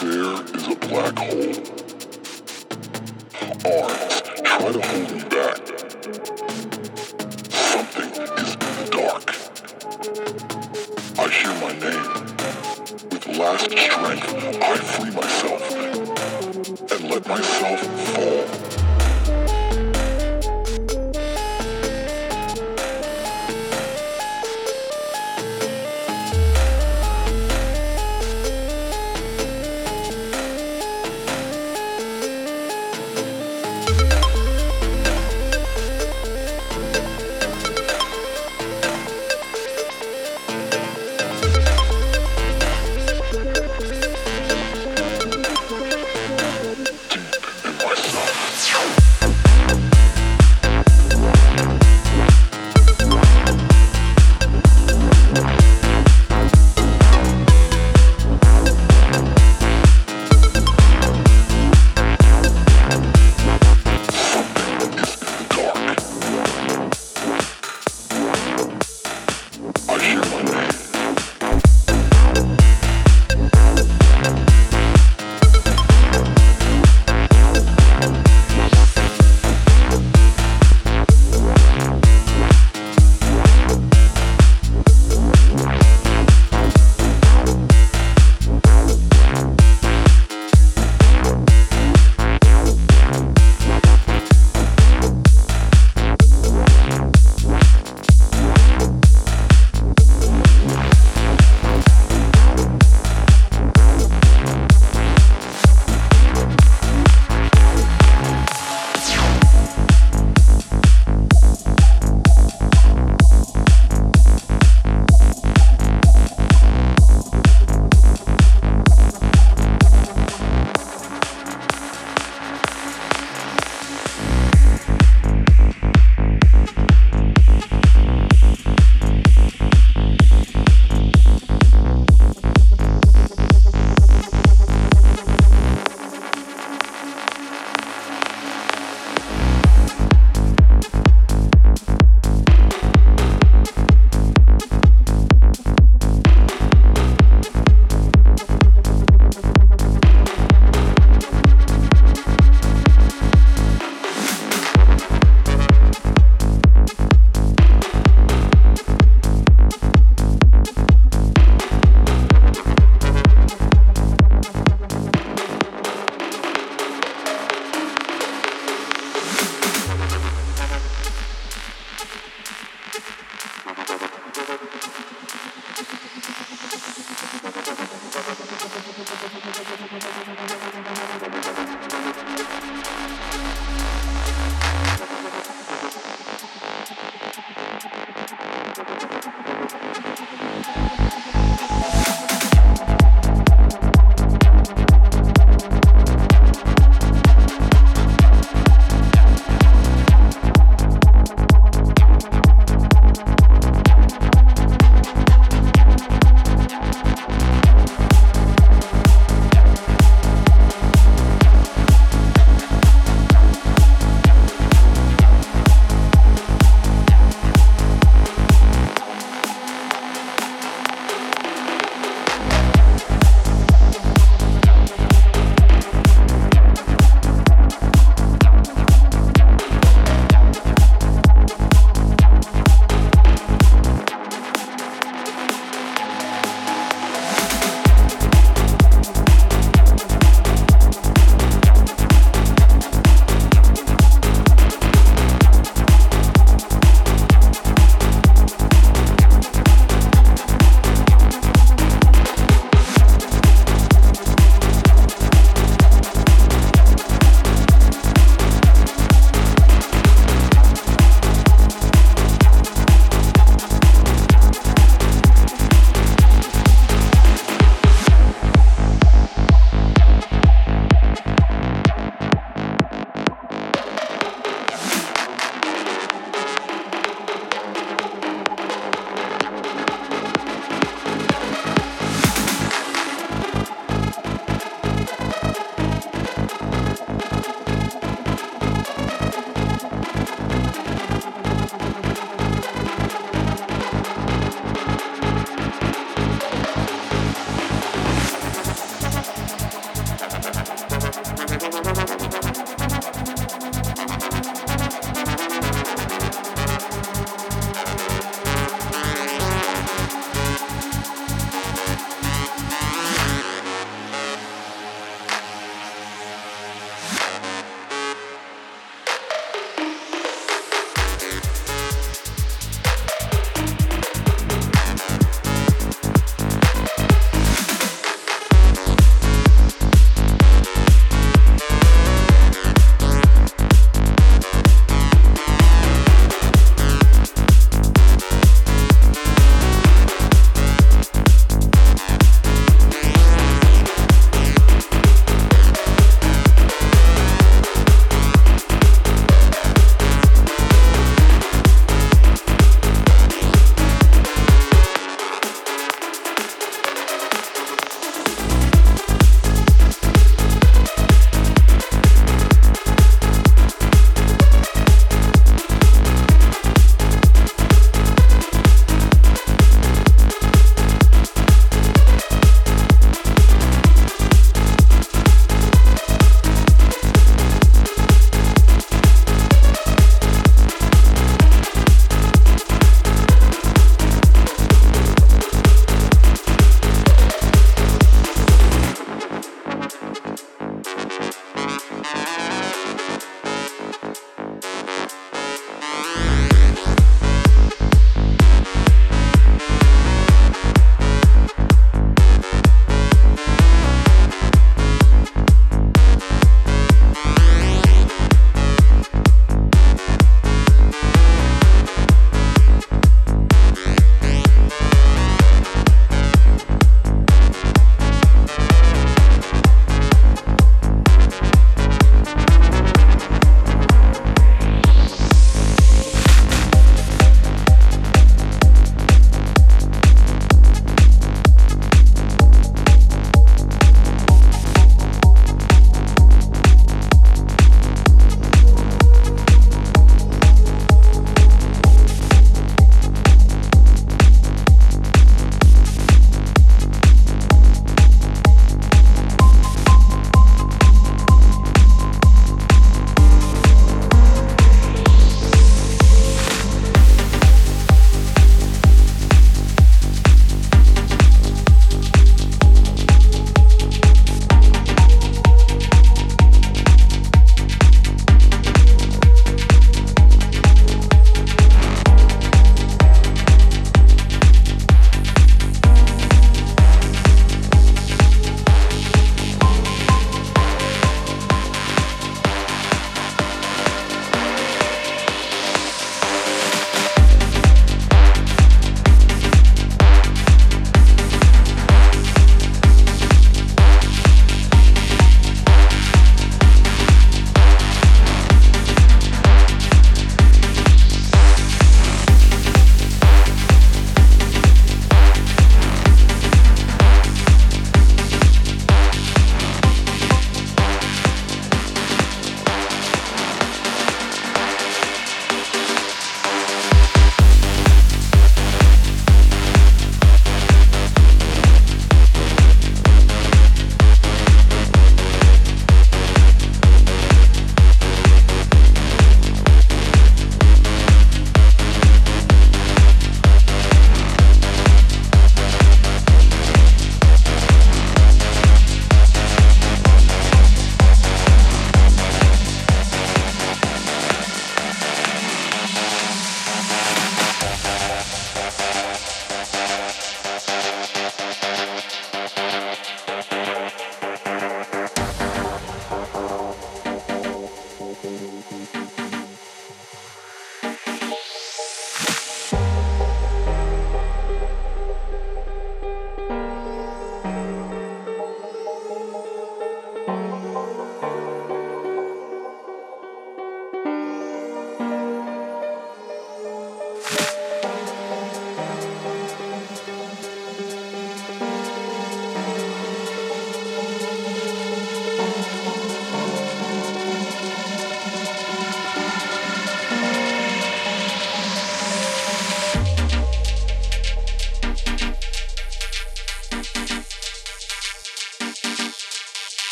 there is a black hole. Arms, try to hold me back.